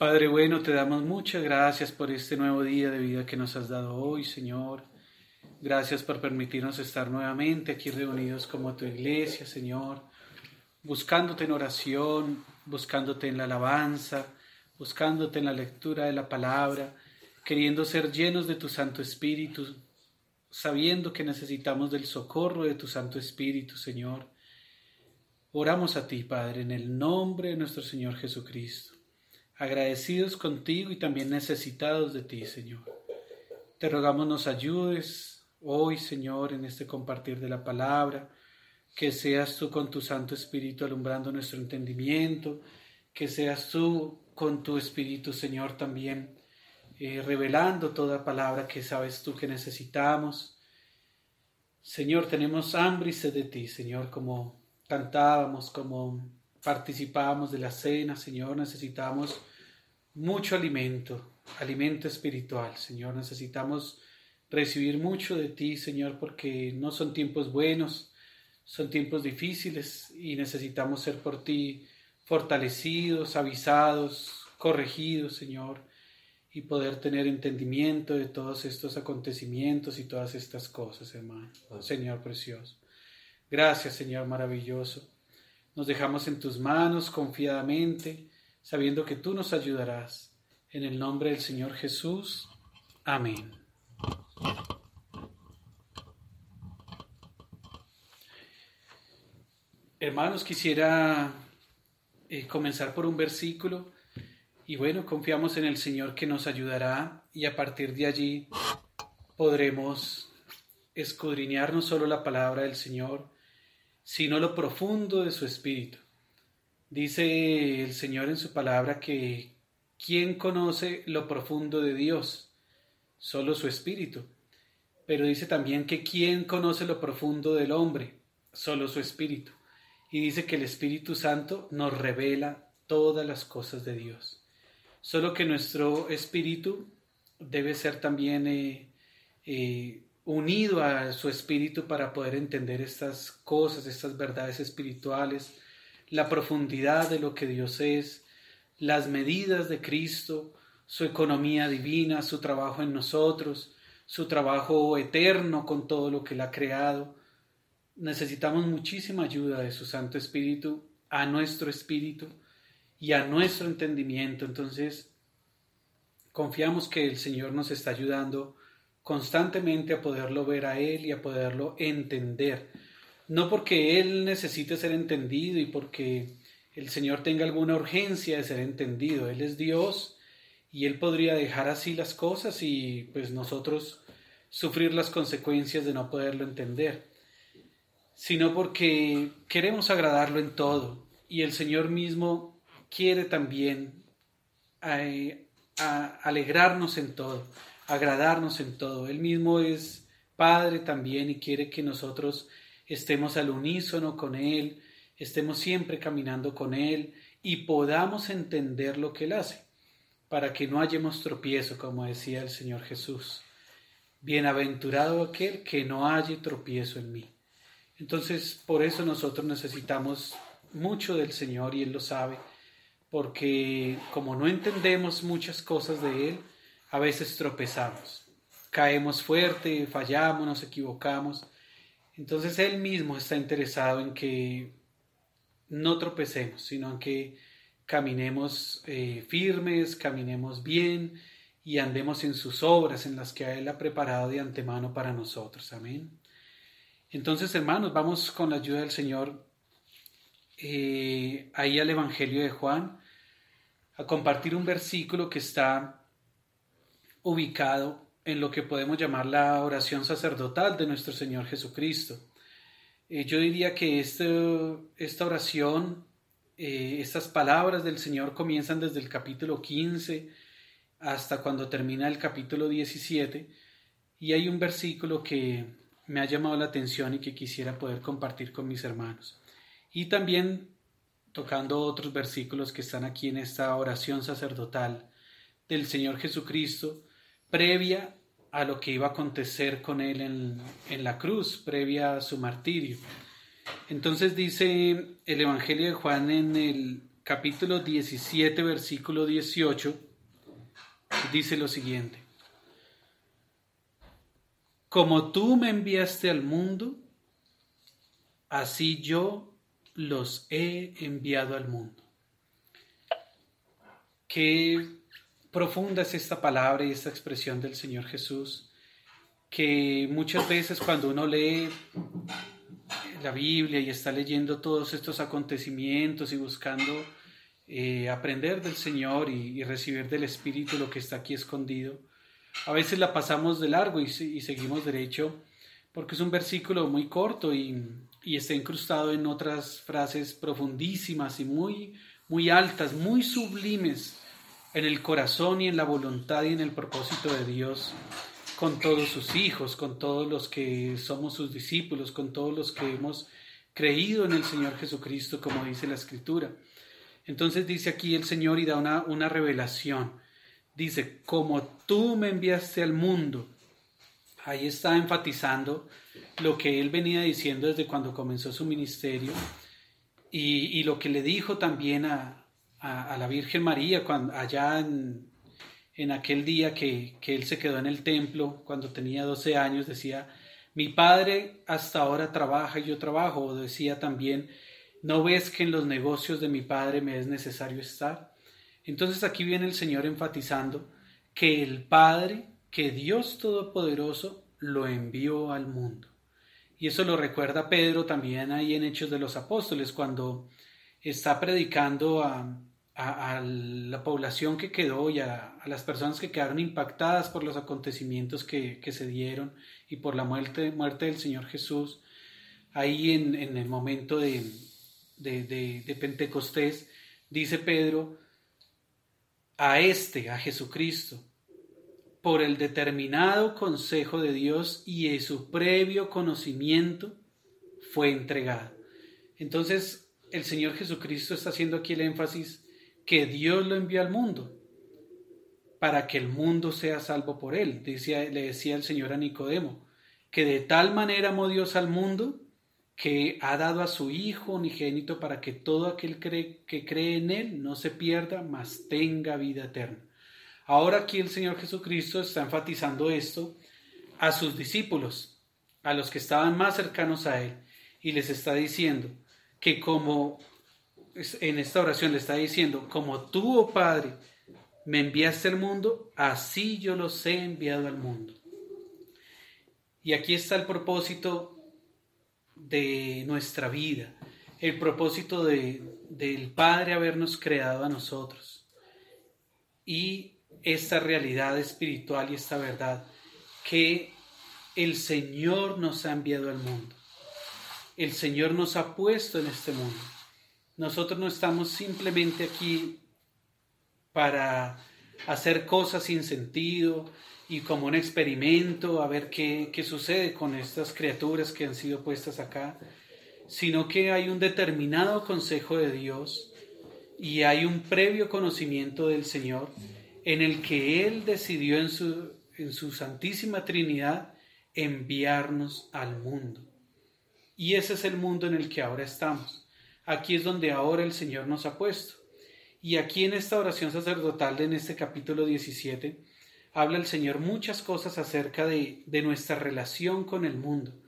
Padre bueno, te damos muchas gracias por este nuevo día de vida que nos has dado hoy, Señor. Gracias por permitirnos estar nuevamente aquí reunidos como tu iglesia, Señor, buscándote en oración, buscándote en la alabanza, buscándote en la lectura de la palabra, queriendo ser llenos de tu Santo Espíritu, sabiendo que necesitamos del socorro de tu Santo Espíritu, Señor. Oramos a ti, Padre, en el nombre de nuestro Señor Jesucristo, agradecidos contigo y también necesitados de ti, Señor. Te rogamos nos ayudes hoy, Señor, en este compartir de la palabra, que seas tú con tu Santo Espíritu alumbrando nuestro entendimiento, que seas tú con tu Espíritu, Señor, también eh, revelando toda palabra que sabes tú que necesitamos. Señor, tenemos hambre y sed de ti, Señor, como cantábamos, como participábamos de la cena, Señor, necesitamos mucho alimento, alimento espiritual, Señor, necesitamos recibir mucho de ti, Señor, porque no son tiempos buenos, son tiempos difíciles y necesitamos ser por ti fortalecidos, avisados, corregidos, Señor y poder tener entendimiento de todos estos acontecimientos y todas estas cosas, hermano. Señor precioso. Gracias, Señor maravilloso. Nos dejamos en tus manos confiadamente, sabiendo que tú nos ayudarás. En el nombre del Señor Jesús. Amén. Hermanos, quisiera eh, comenzar por un versículo y bueno, confiamos en el Señor que nos ayudará y a partir de allí podremos escudriñar no solo la palabra del Señor, sino lo profundo de su espíritu. Dice el Señor en su palabra que ¿quién conoce lo profundo de Dios? Solo su espíritu. Pero dice también que ¿quién conoce lo profundo del hombre? Solo su espíritu. Y dice que el Espíritu Santo nos revela todas las cosas de Dios. Solo que nuestro espíritu debe ser también eh, eh, unido a su espíritu para poder entender estas cosas, estas verdades espirituales, la profundidad de lo que Dios es, las medidas de Cristo, su economía divina, su trabajo en nosotros, su trabajo eterno con todo lo que Él ha creado. Necesitamos muchísima ayuda de su Santo Espíritu a nuestro espíritu y a nuestro entendimiento. Entonces, confiamos que el Señor nos está ayudando constantemente a poderlo ver a Él y a poderlo entender. No porque Él necesite ser entendido y porque el Señor tenga alguna urgencia de ser entendido. Él es Dios y Él podría dejar así las cosas y pues nosotros sufrir las consecuencias de no poderlo entender, sino porque queremos agradarlo en todo y el Señor mismo quiere también eh, alegrarnos en todo, agradarnos en todo. Él mismo es Padre también y quiere que nosotros estemos al unísono con Él, estemos siempre caminando con Él y podamos entender lo que Él hace, para que no hayamos tropiezo, como decía el Señor Jesús. Bienaventurado aquel que no haya tropiezo en mí. Entonces, por eso nosotros necesitamos mucho del Señor y Él lo sabe porque como no entendemos muchas cosas de Él, a veces tropezamos, caemos fuerte, fallamos, nos equivocamos. Entonces Él mismo está interesado en que no tropecemos, sino en que caminemos eh, firmes, caminemos bien y andemos en sus obras, en las que Él ha preparado de antemano para nosotros. Amén. Entonces, hermanos, vamos con la ayuda del Señor eh, ahí al Evangelio de Juan, a compartir un versículo que está ubicado en lo que podemos llamar la oración sacerdotal de nuestro Señor Jesucristo. Eh, yo diría que este, esta oración, eh, estas palabras del Señor comienzan desde el capítulo 15 hasta cuando termina el capítulo 17 y hay un versículo que me ha llamado la atención y que quisiera poder compartir con mis hermanos. Y también tocando otros versículos que están aquí en esta oración sacerdotal del Señor Jesucristo, previa a lo que iba a acontecer con él en, la cruz, previa a su martirio. Entonces dice el Evangelio de Juan en el capítulo 17, versículo 18, dice lo siguiente. Como tú me enviaste al mundo, así yo los he enviado al mundo. Qué profunda es esta palabra y esta expresión del Señor Jesús, que muchas veces cuando uno lee la Biblia y está leyendo todos estos acontecimientos y buscando eh, aprender del Señor y, recibir del Espíritu lo que está aquí escondido, a veces la pasamos de largo y, seguimos derecho porque es un versículo muy corto y, y, está incrustado en otras frases profundísimas y muy, muy altas, muy sublimes en el corazón y en la voluntad y en el propósito de Dios con todos sus hijos, con todos los que somos sus discípulos, con todos los que hemos creído en el Señor Jesucristo, como dice la Escritura. Entonces dice aquí el Señor y da una, una revelación. Dice, como tú me enviaste al mundo. Ahí está enfatizando lo que él venía diciendo desde cuando comenzó su ministerio y, lo que le dijo también a, la Virgen María cuando, allá en, en aquel día que, que, él se quedó en el templo cuando tenía 12 años, decía, mi padre hasta ahora trabaja y yo trabajo, o decía también, ¿No ves que en los negocios de mi Padre me es necesario estar? Entonces aquí viene el Señor enfatizando que el Padre, que Dios Todopoderoso, lo envió al mundo. Y eso lo recuerda Pedro también ahí en Hechos de los Apóstoles, cuando está predicando a, la población que quedó y a, las personas que quedaron impactadas por los acontecimientos que, se dieron y por la muerte, del Señor Jesús, ahí en el momento de, de, Pentecostés, dice Pedro, a este, a Jesucristo, por el determinado consejo de Dios y en su previo conocimiento, fue entregado. Entonces, el Señor Jesucristo está haciendo aquí el énfasis que Dios lo envió al mundo para que el mundo sea salvo por él. Le decía el Señor a Nicodemo, que de tal manera amó Dios al mundo que ha dado a su Hijo unigénito para que todo aquel que cree en Él no se pierda, mas tenga vida eterna. Ahora aquí el Señor Jesucristo está enfatizando esto a sus discípulos, a los que estaban más cercanos a Él, y les está diciendo que como en esta oración le está diciendo, como tú, oh Padre, me enviaste al mundo, así yo los he enviado al mundo. Y aquí está el propósito de nuestra vida, el propósito de, del Padre habernos creado a nosotros y esta realidad espiritual y esta verdad que el Señor nos ha enviado al mundo. El Señor nos ha puesto en este mundo. Nosotros no estamos simplemente aquí para hacer cosas sin sentido, y como un experimento a ver qué, qué sucede con estas criaturas que han sido puestas acá, sino que hay un determinado consejo de Dios y hay un previo conocimiento del Señor en el que Él decidió en su, en su Santísima Trinidad enviarnos al mundo. Y ese es el mundo en el que ahora estamos. Aquí es donde ahora el Señor nos ha puesto. Y aquí en esta oración sacerdotal, en este capítulo 17, habla el Señor muchas cosas acerca de, de nuestra relación con el mundo.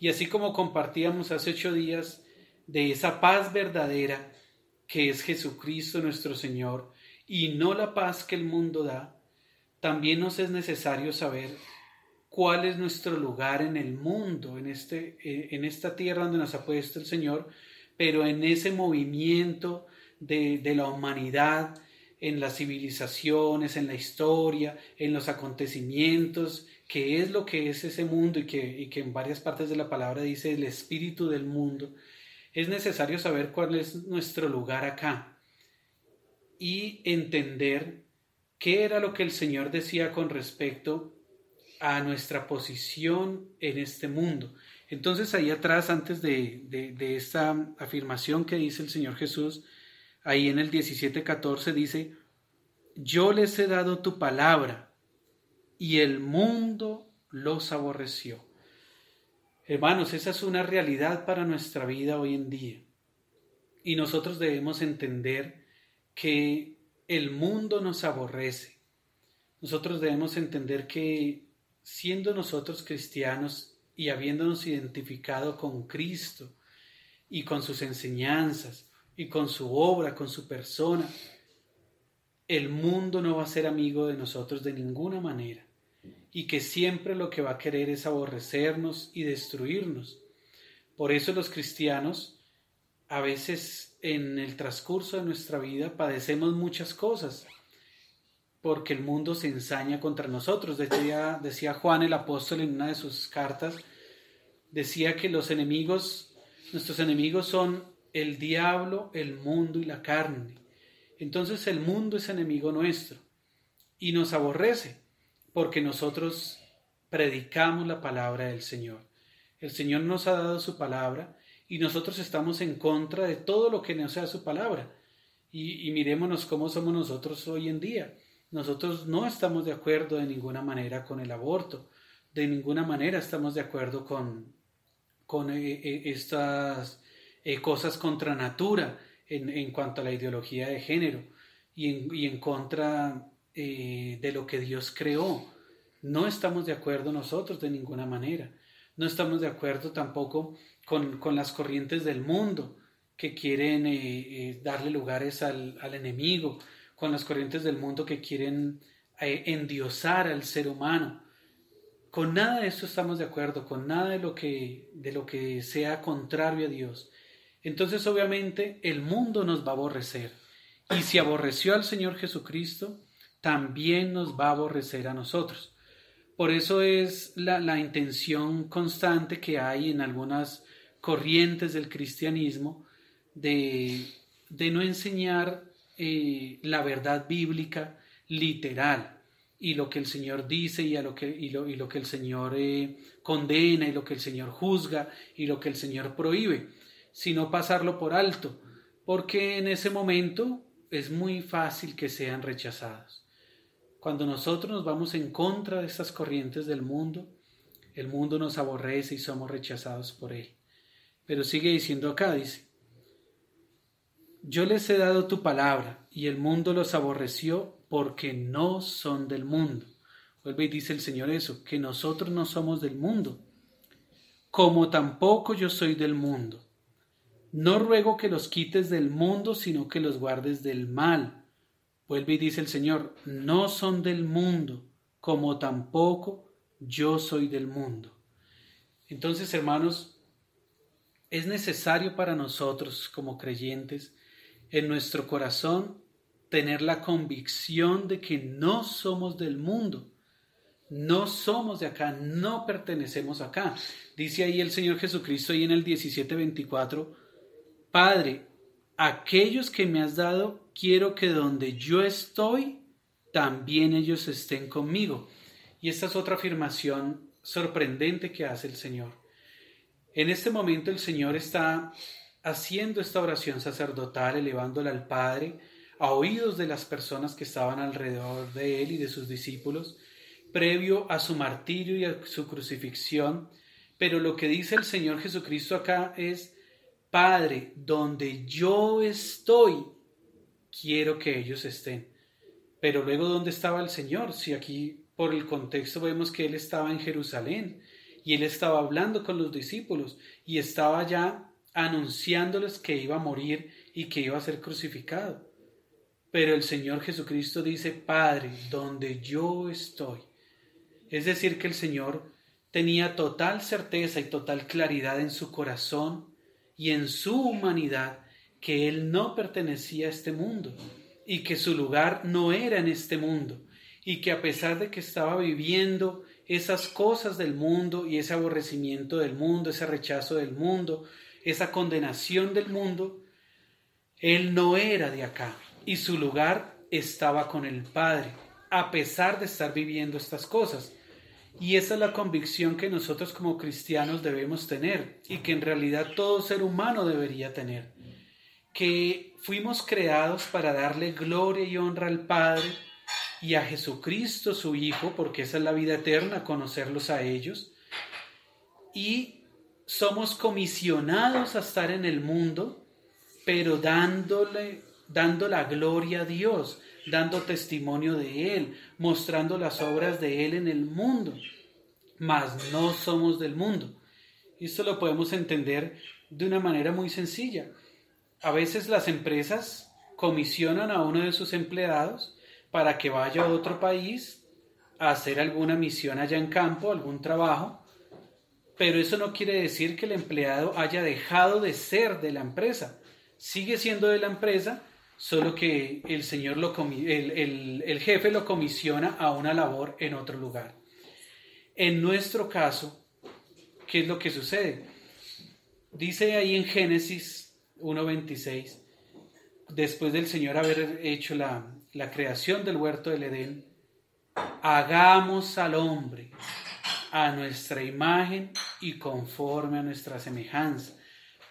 Y así como compartíamos hace ocho días de esa paz verdadera que es Jesucristo nuestro Señor y no la paz que el mundo da, también nos es necesario saber cuál es nuestro lugar en el mundo, en, este, en esta tierra donde nos ha puesto el Señor, pero en ese movimiento de, la humanidad, en las civilizaciones, en la historia, en los acontecimientos, que es lo que es ese mundo y que, que en varias partes de la palabra dice el espíritu del mundo, es necesario saber cuál es nuestro lugar acá y entender qué era lo que el Señor decía con respecto a nuestra posición en este mundo. Entonces ahí atrás, antes de, de, esta afirmación que dice el Señor Jesús, ahí en el 17:14 dice, yo les he dado tu palabra y el mundo los aborreció. Hermanos, esa es una realidad para nuestra vida hoy en día. Y nosotros debemos entender que el mundo nos aborrece. Nosotros debemos entender que siendo nosotros cristianos y habiéndonos identificado con Cristo y con sus enseñanzas y con su obra, con su persona, el mundo no va a ser amigo de nosotros de ninguna manera y que siempre lo que va a querer es aborrecernos y destruirnos. Por eso los cristianos a veces en el transcurso de nuestra vida padecemos muchas cosas porque el mundo se ensaña contra nosotros. Decía, decía Juan el apóstol en una de sus cartas, decía que los enemigos, nuestros enemigos son el diablo, el mundo y la carne. Entonces el mundo es enemigo nuestro y nos aborrece porque nosotros predicamos la palabra del Señor. El Señor nos ha dado su palabra y nosotros estamos en contra de todo lo que no sea su palabra. Y, y cómo somos nosotros hoy en día. Nosotros no estamos de acuerdo de ninguna manera con el aborto, de ninguna manera estamos de acuerdo con, con eh, eh, estas eh, cosas contra natura en, en, cuanto a la ideología de género y en, y en contra de lo que Dios creó. No estamos de acuerdo nosotros de ninguna manera. No estamos de acuerdo tampoco con, con las corrientes del mundo que quieren darle lugares al, al enemigo, con las corrientes del mundo que quieren eh, endiosar al ser humano. Con nada de eso estamos de acuerdo, con nada de lo que, de lo que sea contrario a Dios. Entonces obviamente el mundo nos va a aborrecer. Y si aborreció al Señor Jesucristo, también nos va a aborrecer a nosotros. Por eso es la, la intención constante que hay en algunas corrientes del cristianismo de, de no enseñar eh, la verdad bíblica literal y lo que el Señor dice y, a lo, que, y lo, y lo que el Señor eh, condena y lo que el Señor juzga y lo que el Señor prohíbe, sino pasarlo por alto, porque en ese momento es muy fácil que sean rechazados. Cuando nosotros nos vamos en contra de estas corrientes del mundo, el mundo nos aborrece y somos rechazados por él. Pero sigue diciendo acá, dice, yo les he dado tu palabra, y el mundo los aborreció porque no son del mundo. Vuelve y dice el Señor eso, que nosotros no somos del mundo, como tampoco yo soy del mundo. No ruego que los quites del mundo, sino que los guardes del mal. Vuelve y dice el Señor, no son del mundo, como tampoco yo soy del mundo. Entonces, hermanos, es necesario para nosotros como creyentes en nuestro corazón tener la convicción de que no somos del mundo, no somos de acá, no pertenecemos acá. Dice ahí el Señor Jesucristo y en el 17:24, Padre, aquellos que me has dado, quiero que donde yo estoy, también ellos estén conmigo. Y esta es otra afirmación sorprendente que hace el Señor. En este momento el Señor está haciendo esta oración sacerdotal, elevándola al Padre, a oídos de las personas que estaban alrededor de él y de sus discípulos, previo a su martirio y a su crucifixión. Pero lo que dice el Señor Jesucristo acá es, Padre, donde yo estoy, quiero que ellos estén. Pero luego, ¿dónde estaba el Señor? Si aquí por el contexto vemos que Él estaba en Jerusalén y Él estaba hablando con los discípulos y estaba ya anunciándoles que iba a morir y que iba a ser crucificado. Pero el Señor Jesucristo dice, Padre, donde yo estoy. Es decir, que el Señor tenía total certeza y total claridad en su corazón y en su humanidad que Él no pertenecía a este mundo y que su lugar no era en este mundo y que a pesar de que estaba viviendo esas cosas del mundo y ese aborrecimiento del mundo, ese rechazo del mundo, esa condenación del mundo, él no era de acá y su lugar estaba con el Padre, a pesar de estar viviendo estas cosas. Y esa es la convicción que nosotros como cristianos debemos tener y que en realidad todo ser humano debería tener. Que fuimos creados para darle gloria y honra al Padre y a Jesucristo su Hijo, porque esa es la vida eterna, conocerlos a ellos. Y somos comisionados a estar en el mundo, pero dándole dando la gloria a Dios, dando testimonio de Él, mostrando las obras de Él en el mundo, mas no somos del mundo. Esto lo podemos entender de una manera muy sencilla. A veces las empresas comisionan a uno de sus empleados para que vaya a otro país a hacer alguna misión allá en campo, algún trabajo, pero eso no quiere decir que el empleado haya dejado de ser de la empresa. Sigue siendo de la empresa, solo que el señor lo el, el jefe lo comisiona a una labor en otro lugar. En nuestro caso, ¿qué es lo que sucede? Dice ahí en Génesis 1.26, después del Señor haber hecho la, la creación del huerto del Edén, hagamos al hombre a nuestra imagen y conforme a nuestra semejanza,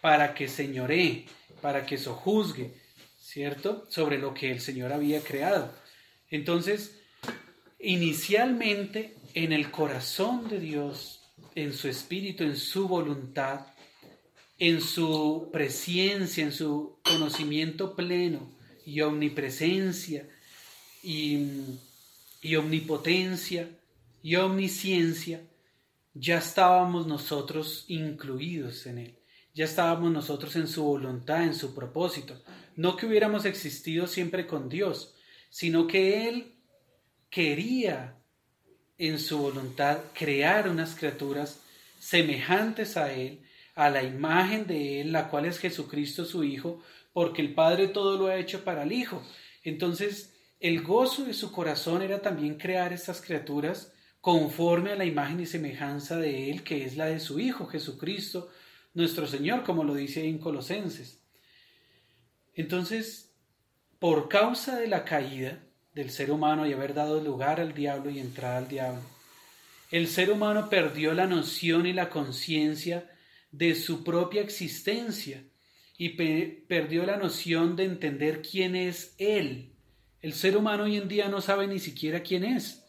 para que señoree, para que sojuzgue, ¿cierto? Sobre lo que el Señor había creado. Entonces, inicialmente en el corazón de Dios, en su espíritu, en su voluntad, en su presencia, en su conocimiento pleno y omnipresencia y, y omnipotencia y omnisciencia, ya estábamos nosotros incluidos en Él, ya estábamos nosotros en su voluntad, en su propósito. No que hubiéramos existido siempre con Dios, sino que Él quería en su voluntad crear unas criaturas semejantes a Él, a la imagen de Él, la cual es Jesucristo su Hijo, porque el Padre todo lo ha hecho para el Hijo. Entonces, el gozo de su corazón era también crear estas criaturas conforme a la imagen y semejanza de Él, que es la de su Hijo Jesucristo, nuestro Señor, como lo dice en Colosenses. Entonces, por causa de la caída del ser humano y haber dado lugar al diablo y entrada al diablo, el ser humano perdió la noción y la conciencia de su propia existencia y perdió la noción de entender quién es Él. El ser humano hoy en día no sabe ni siquiera quién es.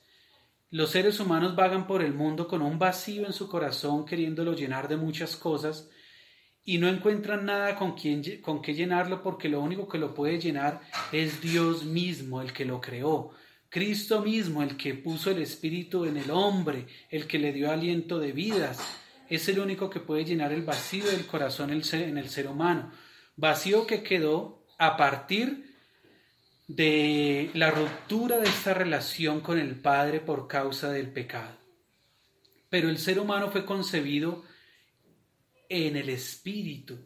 Los seres humanos vagan por el mundo con un vacío en su corazón queriéndolo llenar de muchas cosas y no encuentran nada con, quien, con qué llenarlo porque lo único que lo puede llenar es Dios mismo, el que lo creó. Cristo mismo, el que puso el Espíritu en el hombre, el que le dio aliento de vidas, es el único que puede llenar el vacío del corazón en el ser humano. Vacío que quedó a partir de la ruptura de esta relación con el Padre por causa del pecado. Pero el ser humano fue concebido en el Espíritu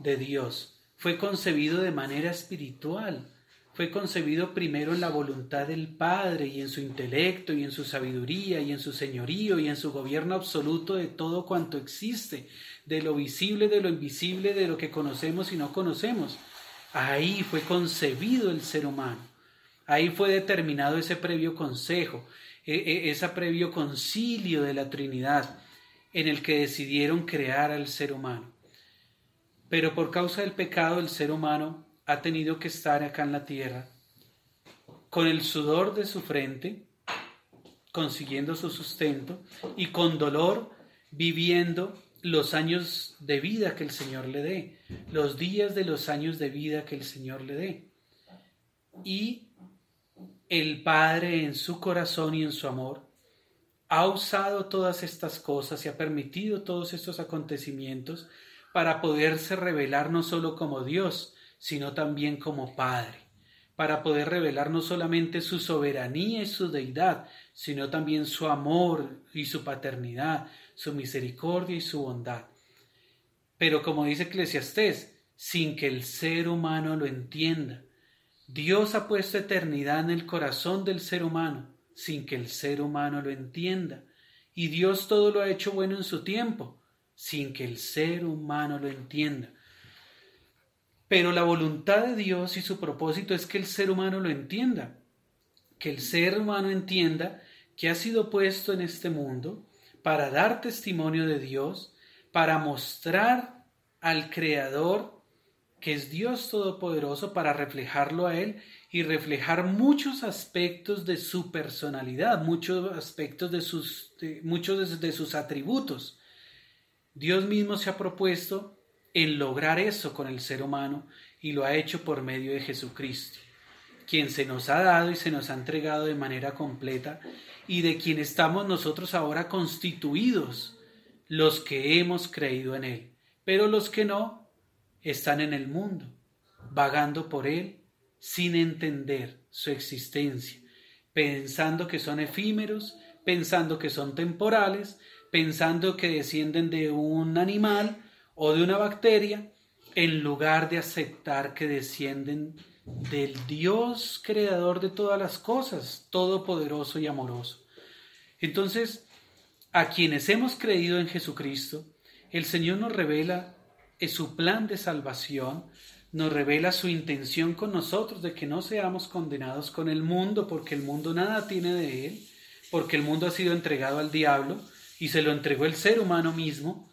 de Dios, fue concebido de manera espiritual, fue concebido primero en la voluntad del Padre y en su intelecto y en su sabiduría y en su señorío y en su gobierno absoluto de todo cuanto existe, de lo visible, de lo invisible, de lo que conocemos y no conocemos. Ahí fue concebido el ser humano. Ahí fue determinado ese previo consejo, e, e, ese previo concilio de la Trinidad en el que decidieron crear al ser humano. Pero por causa del pecado el ser humano ha tenido que estar acá en la tierra con el sudor de su frente, consiguiendo su sustento y con dolor viviendo los años de vida que el Señor le dé, los días de los años de vida que el Señor le dé. Y el Padre en su corazón y en su amor ha usado todas estas cosas y ha permitido todos estos acontecimientos para poderse revelar no solo como Dios, sino también como Padre, para poder revelar no solamente su soberanía y su deidad, sino también su amor y su paternidad, su misericordia y su bondad. Pero como dice Eclesiastés, sin que el ser humano lo entienda, Dios ha puesto eternidad en el corazón del ser humano, sin que el ser humano lo entienda. Y Dios todo lo ha hecho bueno en su tiempo, sin que el ser humano lo entienda. Pero la voluntad de Dios y su propósito es que el ser humano lo entienda, que el ser humano entienda que ha sido puesto en este mundo para dar testimonio de Dios, para mostrar al Creador que es Dios Todopoderoso, para reflejarlo a Él y reflejar muchos aspectos de su personalidad, muchos aspectos de sus, muchos de sus atributos. Dios mismo se ha propuesto en lograr eso con el ser humano y lo ha hecho por medio de Jesucristo, quien se nos ha dado y se nos ha entregado de manera completa y de quien estamos nosotros ahora constituidos, los que hemos creído en Él. Pero los que no están en el mundo, vagando por Él sin entender su existencia, pensando que son efímeros, pensando que son temporales, pensando que descienden de un animal o de una bacteria, en lugar de aceptar que descienden del Dios creador de todas las cosas, todopoderoso y amoroso. Entonces, a quienes hemos creído en Jesucristo, el Señor nos revela su plan de salvación, nos revela su intención con nosotros de que no seamos condenados con el mundo, porque el mundo nada tiene de él, porque el mundo ha sido entregado al diablo y se lo entregó el ser humano mismo,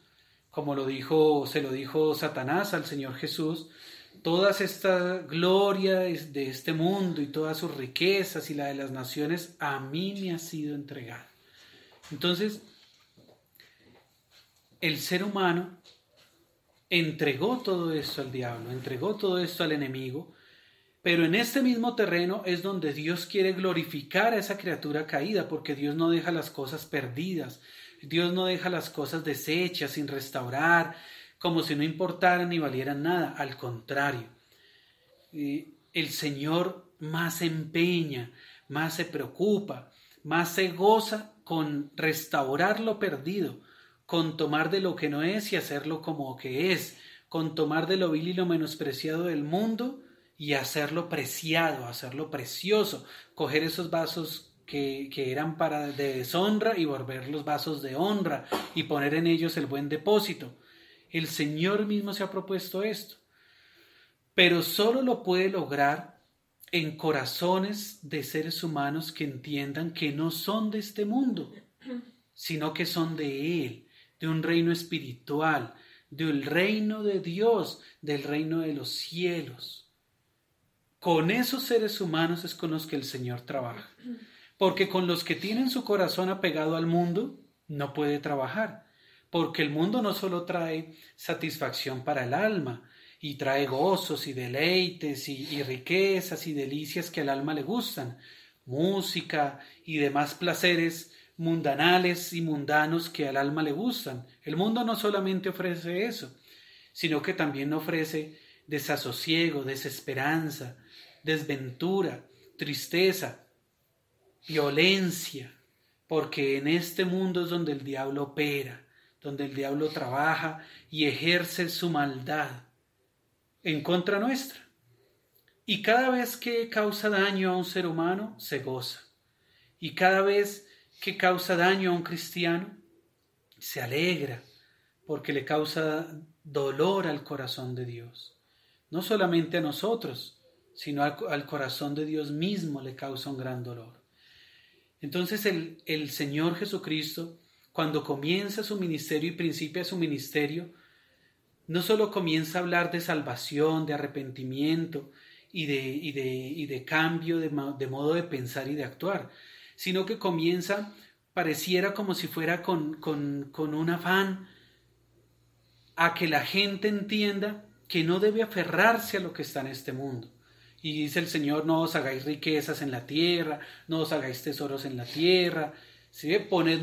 como lo dijo, se lo dijo Satanás al Señor Jesús, toda esta gloria de este mundo y todas sus riquezas y la de las naciones a mí me ha sido entregada. Entonces, el ser humano entregó todo esto al diablo, entregó todo esto al enemigo, pero en este mismo terreno es donde Dios quiere glorificar a esa criatura caída, porque Dios no deja las cosas perdidas, Dios no deja las cosas deshechas, sin restaurar, como si no importaran ni valieran nada. Al contrario, el Señor más se empeña, más se preocupa, más se goza con restaurar lo perdido, con tomar de lo que no es y hacerlo como que es, con tomar de lo vil y lo menospreciado del mundo y hacerlo preciado, hacerlo precioso, coger esos vasos que, eran para de deshonra y volver los vasos de honra y poner en ellos el buen depósito. El Señor mismo se ha propuesto esto, pero solo lo puede lograr en corazones de seres humanos que entiendan que no son de este mundo, sino que son de Él, de un reino espiritual, del reino de Dios, del reino de los cielos. Con esos seres humanos es con los que el Señor trabaja porque con los que tienen su corazón apegado al mundo no puede trabajar, porque el mundo no solo trae satisfacción para el alma, y trae gozos y deleites y, riquezas y delicias que al alma le gustan, música y demás placeres mundanales y mundanos que al alma le gustan. El mundo no solamente ofrece eso, sino que también ofrece desasosiego, desesperanza, desventura, tristeza, violencia, porque en este mundo es donde el diablo opera, donde el diablo trabaja y ejerce su maldad en contra nuestra. Y cada vez que causa daño a un ser humano, se goza. Y cada vez que causa daño a un cristiano, se alegra, porque le causa dolor al corazón de Dios. No solamente a nosotros, sino al, corazón de Dios mismo le causa un gran dolor. Entonces el, Señor Jesucristo, cuando comienza su ministerio y principia su ministerio, no solo comienza a hablar de salvación, de arrepentimiento y de, de, de cambio de, de, modo de pensar y de actuar, sino que comienza, pareciera como si fuera con, con, con un afán a que la gente entienda que no debe aferrarse a lo que está en este mundo, y dice el Señor, no os hagáis riquezas en la tierra, no os hagáis tesoros en la tierra. ¿Sí ve? Poned,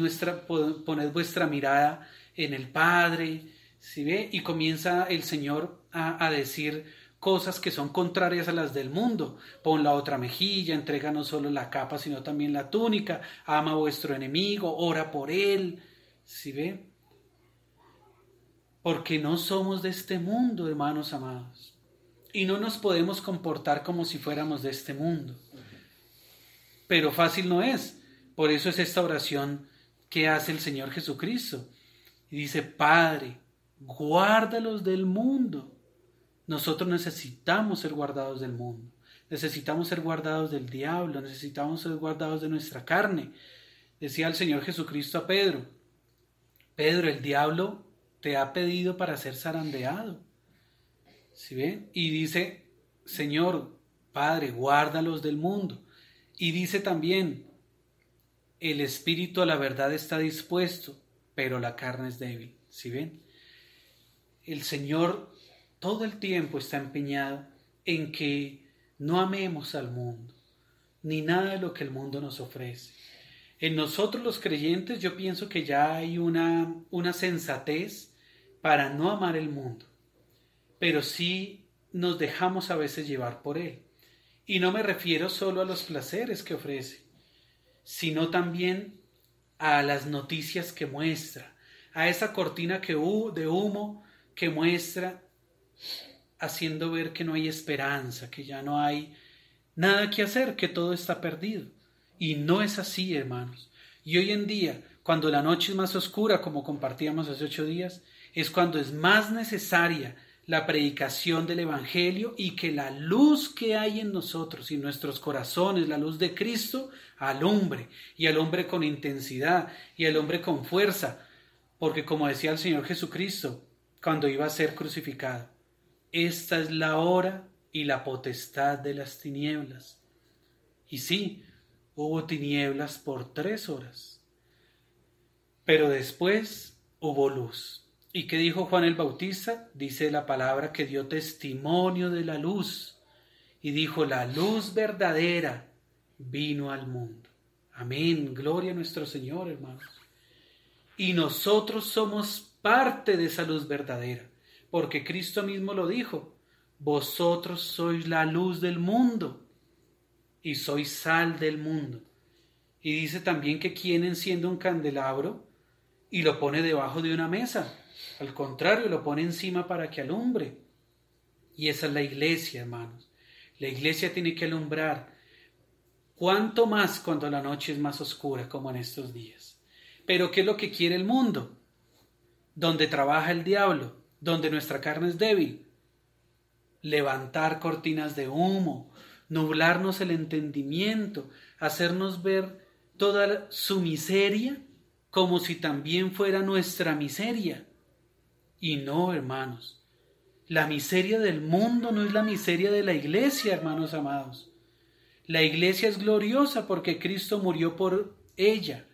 vuestra mirada en el Padre. ¿Sí ve? Y comienza el Señor a, a decir cosas que son contrarias a las del mundo. Pon la otra mejilla, entrega no solo la capa, sino también la túnica. Ama a vuestro enemigo, ora por él. ¿Sí ve? Porque no somos de este mundo, hermanos amados y no nos podemos comportar como si fuéramos de este mundo. Pero fácil no es. Por eso es esta oración que hace el Señor Jesucristo. Y dice, Padre, guárdalos del mundo. Nosotros necesitamos ser guardados del mundo. Necesitamos ser guardados del diablo. Necesitamos ser guardados de nuestra carne. Decía el Señor Jesucristo a Pedro, Pedro, el diablo te ha pedido para ser zarandeado ¿Sí ven? Y dice, Señor, Padre, guárdalos del mundo. Y dice también, el espíritu a la verdad está dispuesto, pero la carne es débil. ¿Sí ven? El Señor todo el tiempo está empeñado en que no amemos al mundo, ni nada de lo que el mundo nos ofrece. En nosotros los creyentes yo pienso que ya hay una, una sensatez para no amar el mundo, pero sí nos dejamos a veces llevar por él. Y no me refiero solo a los placeres que ofrece, sino también a las noticias que muestra, a esa cortina que, de humo que muestra haciendo ver que no hay esperanza, que ya no hay nada que hacer, que todo está perdido. Y no es así, hermanos. Y hoy en día, cuando la noche es más oscura, como compartíamos hace ocho días, es cuando es más necesaria la predicación del Evangelio y que la luz que hay en nosotros y nuestros corazones, la luz de Cristo, alumbre y alumbre con intensidad y alumbre con fuerza, porque como decía el Señor Jesucristo cuando iba a ser crucificado, esta es la hora y la potestad de las tinieblas. Y sí, hubo tinieblas por tres horas, pero después hubo luz. ¿Y qué dijo Juan el Bautista? Dice la palabra que dio testimonio de la luz y dijo, la luz verdadera vino al mundo. Amén, gloria a nuestro Señor, hermanos. Y nosotros somos parte de esa luz verdadera, porque Cristo mismo lo dijo, vosotros sois la luz del mundo y sois sal del mundo. Y dice también que quien enciende un candelabro y lo pone debajo de una mesa al contrario, lo pone encima para que alumbre. Y esa es la iglesia, hermanos. La iglesia tiene que alumbrar. ¿Cuánto más cuando la noche es más oscura como en estos días? Pero ¿qué es lo que quiere el mundo? Donde trabaja el diablo, donde nuestra carne es débil. Levantar cortinas de humo, nublarnos el entendimiento, hacernos ver toda su miseria como si también fuera nuestra miseria. Y no, hermanos, la miseria del mundo no es la miseria de la iglesia, hermanos amados. La iglesia es gloriosa porque Cristo murió por ella.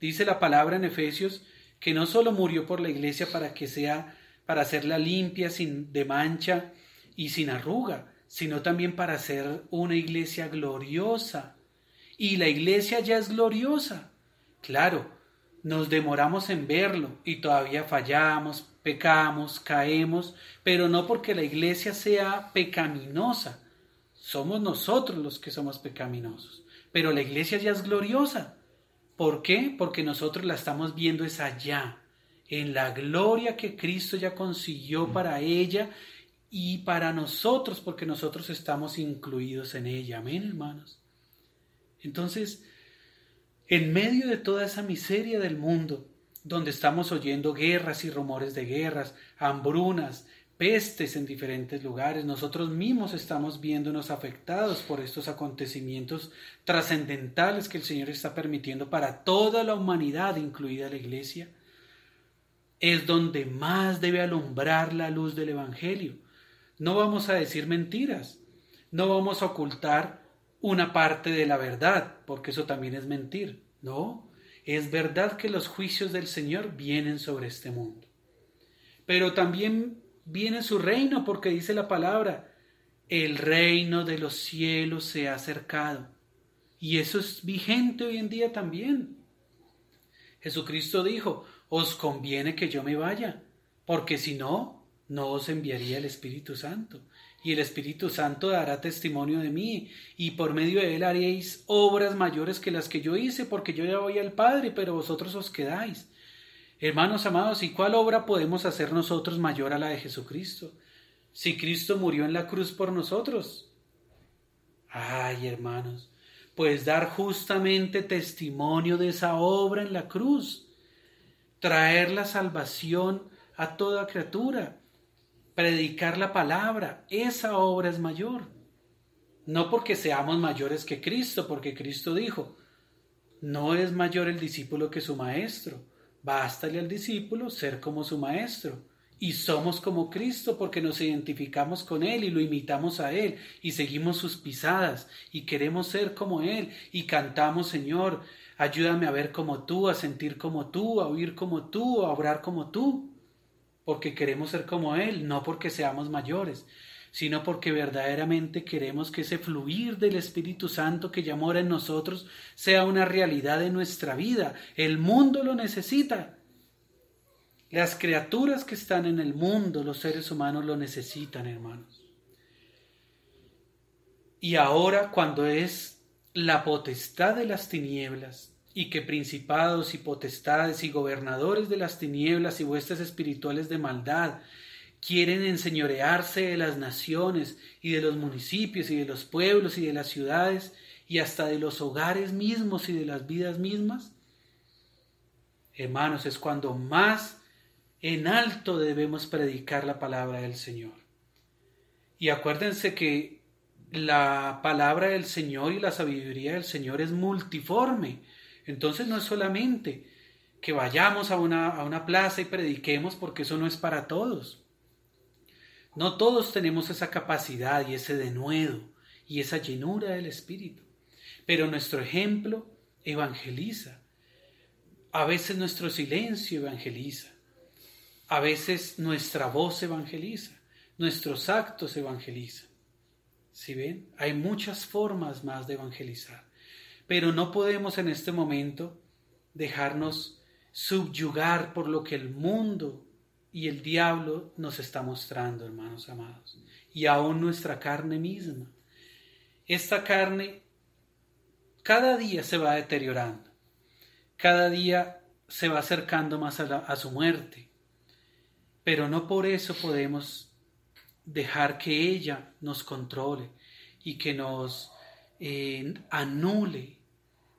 Dice la palabra en Efesios que no solo murió por la iglesia para que sea para hacerla limpia, sin de mancha y sin arruga, sino también para hacer una iglesia gloriosa. Y la iglesia ya es gloriosa. Claro, nos demoramos en verlo y todavía fallamos, pecamos, caemos, pero no porque la iglesia sea pecaminosa. Somos nosotros los que somos pecaminosos. Pero la iglesia ya es gloriosa. ¿Por qué? Porque nosotros la estamos viendo es allá, en la gloria que Cristo ya consiguió para ella y para nosotros, porque nosotros estamos incluidos en ella. Amén, hermanos. Entonces, en medio de toda esa miseria del mundo, donde estamos oyendo guerras y rumores de guerras, hambrunas, pestes en diferentes lugares, nosotros mismos estamos viéndonos afectados por estos acontecimientos trascendentales que el Señor está permitiendo para toda la humanidad, incluida la Iglesia, es donde más debe alumbrar la luz del Evangelio. No vamos a decir mentiras, no vamos a ocultar una parte de la verdad, porque eso también es mentir, no, es verdad que los juicios del Señor vienen sobre este mundo. Pero también viene su reino porque dice la palabra, el reino de los cielos se ha acercado. Y eso es vigente hoy en día también. Jesucristo dijo, os conviene que yo me vaya, porque si no, no os enviaría el Espíritu Santo y el Espíritu Santo dará testimonio de mí, y por medio de él haréis obras mayores que las que yo hice, porque yo ya voy al Padre, pero vosotros os quedáis. Hermanos amados, ¿y cuál obra podemos hacer nosotros mayor a la de Jesucristo? Si Cristo murió en la cruz por nosotros. Ay, hermanos, pues dar justamente testimonio de esa obra en la cruz, traer la salvación a toda criatura, predicar la palabra, esa obra es mayor. No porque seamos mayores que Cristo, porque Cristo dijo, no es mayor el discípulo que su maestro, bástale al discípulo ser como su maestro. Y somos como Cristo porque nos identificamos con Él y lo imitamos a Él y seguimos sus pisadas y queremos ser como Él y cantamos Señor, ayúdame a ver como tú, a sentir como tú, a oír como tú, a obrar como tú porque queremos ser como Él, no porque seamos mayores, sino porque verdaderamente queremos que ese fluir del Espíritu Santo que ya mora en nosotros sea una realidad de nuestra vida. El mundo lo necesita. Las criaturas que están en el mundo, los seres humanos lo necesitan, hermanos. Y ahora cuando es la potestad de las tinieblas, y que principados y potestades y gobernadores de las tinieblas y huestes espirituales de maldad quieren enseñorearse de las naciones y de los municipios y de los pueblos y de las ciudades y hasta de los hogares mismos y de las vidas mismas? Hermanos, es cuando más en alto debemos predicar la palabra del Señor. Y acuérdense que la palabra del Señor y la sabiduría del Señor es multiforme. Entonces no es solamente que vayamos a una, a una plaza y prediquemos porque eso no es para todos. No todos tenemos esa capacidad y ese denuedo y esa llenura del Espíritu. Pero nuestro ejemplo evangeliza. A veces nuestro silencio evangeliza. A veces nuestra voz evangeliza. Nuestros actos evangelizan. ¿Sí ven? Hay muchas formas más de evangelizar. Pero no podemos en este momento dejarnos subyugar por lo que el mundo y el diablo nos está mostrando, hermanos amados, y aún nuestra carne misma. Esta carne cada día se va deteriorando, cada día se va acercando más a, su muerte, pero no por eso podemos dejar que ella nos controle y que nos eh, anule.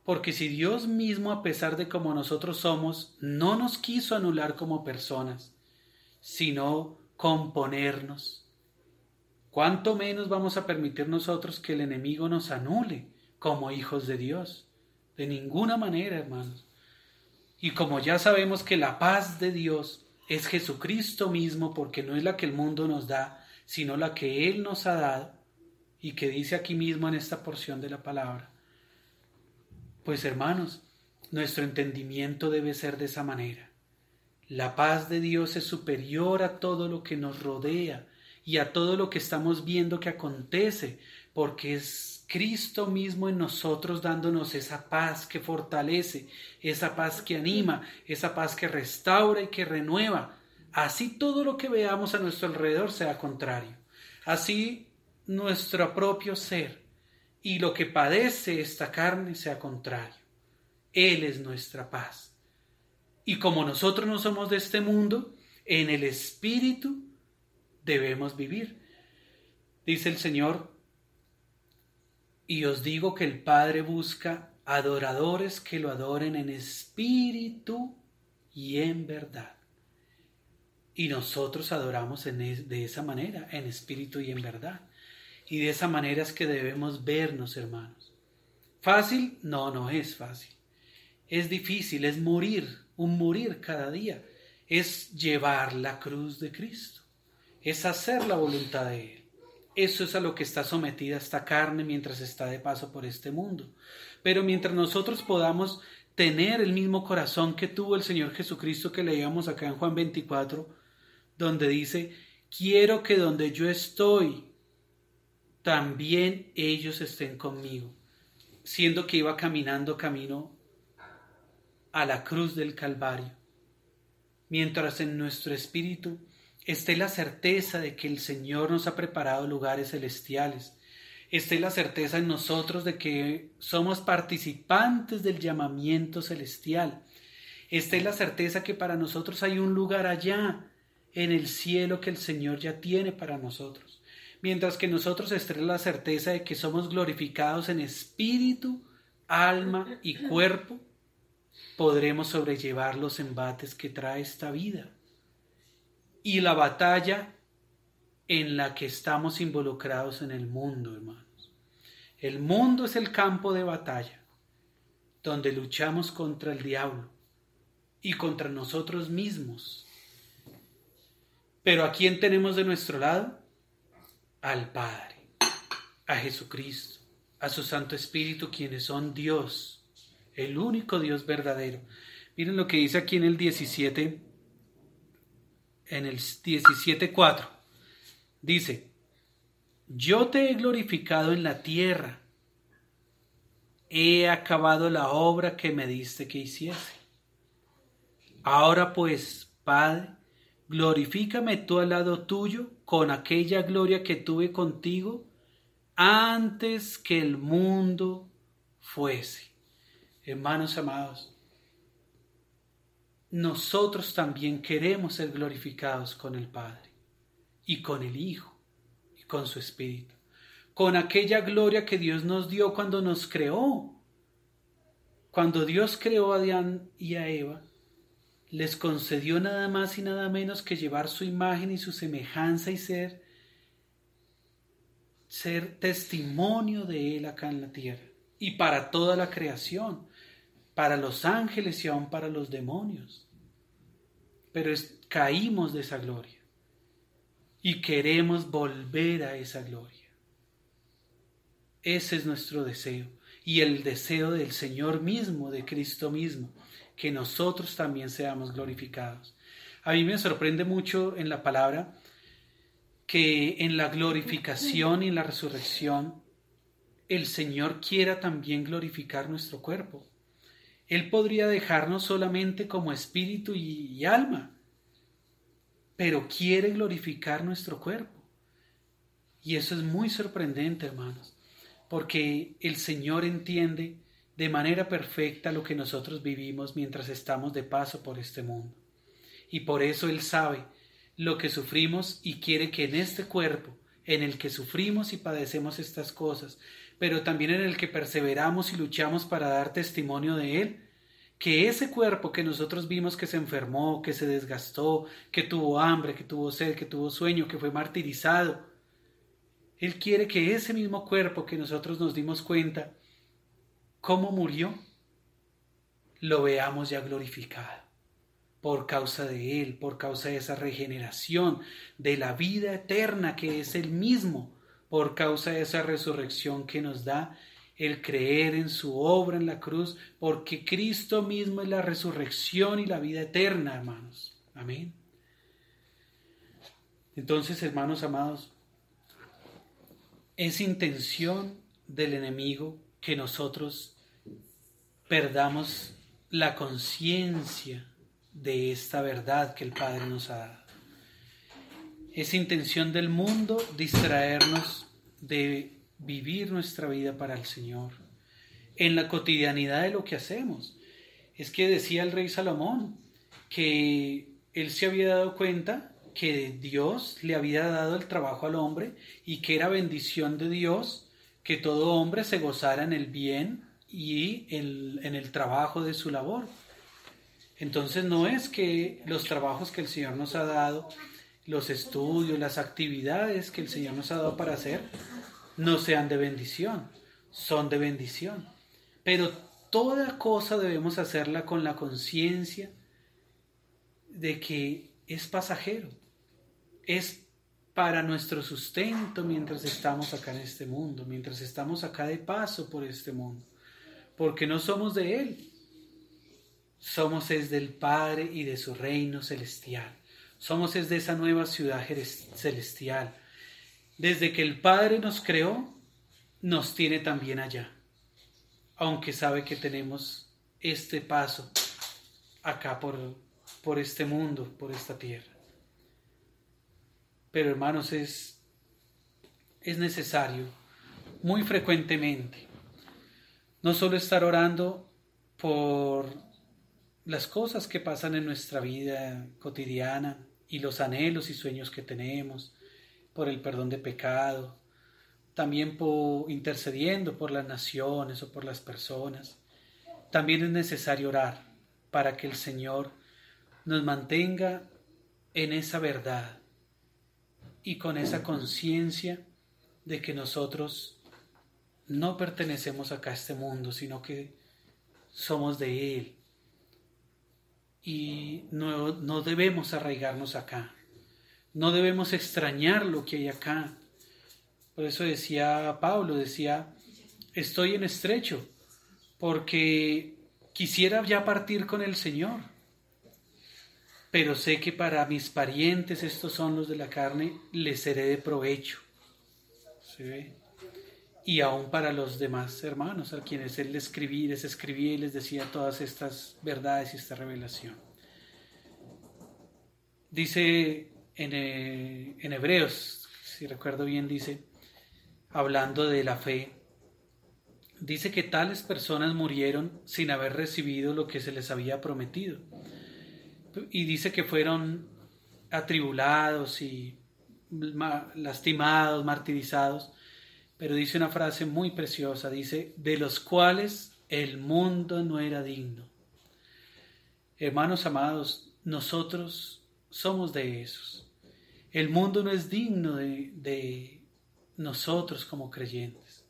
Porque si Dios mismo, a pesar de como nosotros somos, no nos quiso anular como personas, sino componernos. ¿Cuánto menos vamos a permitir nosotros que el enemigo nos anule como hijos de Dios? De ninguna manera, hermanos. Y como ya sabemos que la paz de Dios es Jesucristo mismo, porque no es la que el mundo nos da, sino la que Él nos ha dado, y que dice aquí mismo en esta porción de la palabra, pues hermanos, nuestro entendimiento debe ser de esa manera. La paz de Dios es superior a todo lo que nos rodea y a todo lo que estamos viendo que acontece, porque es Cristo mismo en nosotros dándonos esa paz que fortalece, esa paz que anima, esa paz que restaura y que renueva. Así todo lo que veamos a nuestro alrededor sea contrario. Así nuestro propio ser y lo que padece esta carne sea contrario. Él es nuestra paz. Y como nosotros no somos de este mundo, en el Espíritu debemos vivir. Dice el Señor, y os digo que el Padre busca adoradores que lo adoren en espíritu y en verdad. Y nosotros adoramos de esa manera, en espíritu y en verdad. Y de esa manera es que debemos vernos, hermanos. ¿Fácil? No, no es fácil. Es difícil, es morir un morir cada día, es llevar la cruz de Cristo, es hacer la voluntad de Él. Eso es a lo que está sometida esta carne mientras está de paso por este mundo. Pero mientras nosotros podamos tener el mismo corazón que tuvo el Señor Jesucristo que leíamos acá en Juan 24, donde dice, quiero que donde yo estoy, también ellos estén conmigo, siendo que iba caminando camino a la cruz del Calvario, mientras en nuestro espíritu esté la certeza de que el Señor nos ha preparado lugares celestiales, esté la certeza en nosotros de que somos participantes del llamamiento celestial, esté la certeza que para nosotros hay un lugar allá en el cielo que el Señor ya tiene para nosotros, mientras que nosotros esté la certeza de que somos glorificados en espíritu, alma y cuerpo, podremos sobrellevar los embates que trae esta vida y la batalla en la que estamos involucrados en el mundo, hermanos. El mundo es el campo de batalla donde luchamos contra el diablo y contra nosotros mismos. Pero ¿a quién tenemos de nuestro lado? Al Padre, a Jesucristo, a su Santo Espíritu, quienes son Dios el único Dios verdadero. Miren lo que dice aquí en el 17, en el 17.4. Dice, yo te he glorificado en la tierra, he acabado la obra que me diste que hiciese. Ahora pues, Padre, glorifícame tú al lado tuyo con aquella gloria que tuve contigo antes que el mundo fuese. Hermanos amados, nosotros también queremos ser glorificados con el Padre y con el Hijo y con su Espíritu, con aquella gloria que Dios nos dio cuando nos creó. Cuando Dios creó a Adán y a Eva, les concedió nada más y nada menos que llevar su imagen y su semejanza y ser ser testimonio de él acá en la tierra y para toda la creación, para los ángeles y aún para los demonios. Pero caímos de esa gloria y queremos volver a esa gloria. Ese es nuestro deseo y el deseo del Señor mismo, de Cristo mismo, que nosotros también seamos glorificados. A mí me sorprende mucho en la palabra que en la glorificación y en la resurrección el Señor quiera también glorificar nuestro cuerpo. Él podría dejarnos solamente como espíritu y, alma, pero quiere glorificar nuestro cuerpo. Y eso es muy sorprendente, hermanos, porque el Señor entiende de manera perfecta lo que nosotros vivimos mientras estamos de paso por este mundo. Y por eso Él sabe lo que sufrimos y quiere que en este cuerpo, en el que sufrimos y padecemos estas cosas, pero también en el que perseveramos y luchamos para dar testimonio de Él, que ese cuerpo que nosotros vimos que se enfermó, que se desgastó, que tuvo hambre, que tuvo sed, que tuvo sueño, que fue martirizado, Él quiere que ese mismo cuerpo que nosotros nos dimos cuenta cómo murió, lo veamos ya glorificado por causa de Él, por causa de esa regeneración, de la vida eterna que es Él mismo, por causa de esa resurrección que nos da el creer en su obra en la cruz, porque Cristo mismo es la resurrección y la vida eterna, hermanos. Amén. Entonces, hermanos amados, es intención del enemigo que nosotros perdamos la conciencia de esta verdad que el Padre nos ha dado. Es intención del mundo distraernos de vivir nuestra vida para el Señor, en la cotidianidad de lo que hacemos. Es que decía el rey Salomón que él se había dado cuenta que Dios le había dado el trabajo al hombre y que era bendición de Dios que todo hombre se gozara en el bien y en el trabajo de su labor. Entonces no es que los trabajos que el Señor nos ha dado, los estudios, las actividades que el Señor nos ha dado para hacer, no sean de bendición, son de bendición. Pero toda cosa debemos hacerla con la conciencia de que es pasajero, es para nuestro sustento mientras estamos acá en este mundo, mientras estamos acá de paso por este mundo, porque no somos de Él, somos es del Padre y de su reino celestial. Somos es de esa nueva ciudad celestial. Desde que el Padre nos creó, nos tiene también allá. Aunque sabe que tenemos este paso acá por, por este mundo, por esta tierra. Pero hermanos, es, es necesario muy frecuentemente no solo estar orando por las cosas que pasan en nuestra vida cotidiana y los anhelos y sueños que tenemos, por el perdón de pecado, también por intercediendo por las naciones o por las personas. También es necesario orar para que el Señor nos mantenga en esa verdad y con esa conciencia de que nosotros no pertenecemos acá a este mundo, sino que somos de Él y no, no debemos arraigarnos acá. No debemos extrañar lo que hay acá. Por eso decía Pablo, decía, estoy en estrecho, porque quisiera ya partir con el Señor, pero sé que para mis parientes, estos son los de la carne, les seré de provecho. Y aún para los demás hermanos, a quienes él les escribía, les escribía y les decía todas estas verdades y esta revelación. Dice en, eh, en Hebreos, si recuerdo bien, dice, hablando de la fe, dice que tales personas murieron sin haber recibido lo que se les había prometido. Y dice que fueron atribulados y lastimados, martirizados. Pero dice una frase muy preciosa, dice, de los cuales el mundo no era digno. Hermanos amados, nosotros somos de esos. El mundo no es digno de, de nosotros como creyentes.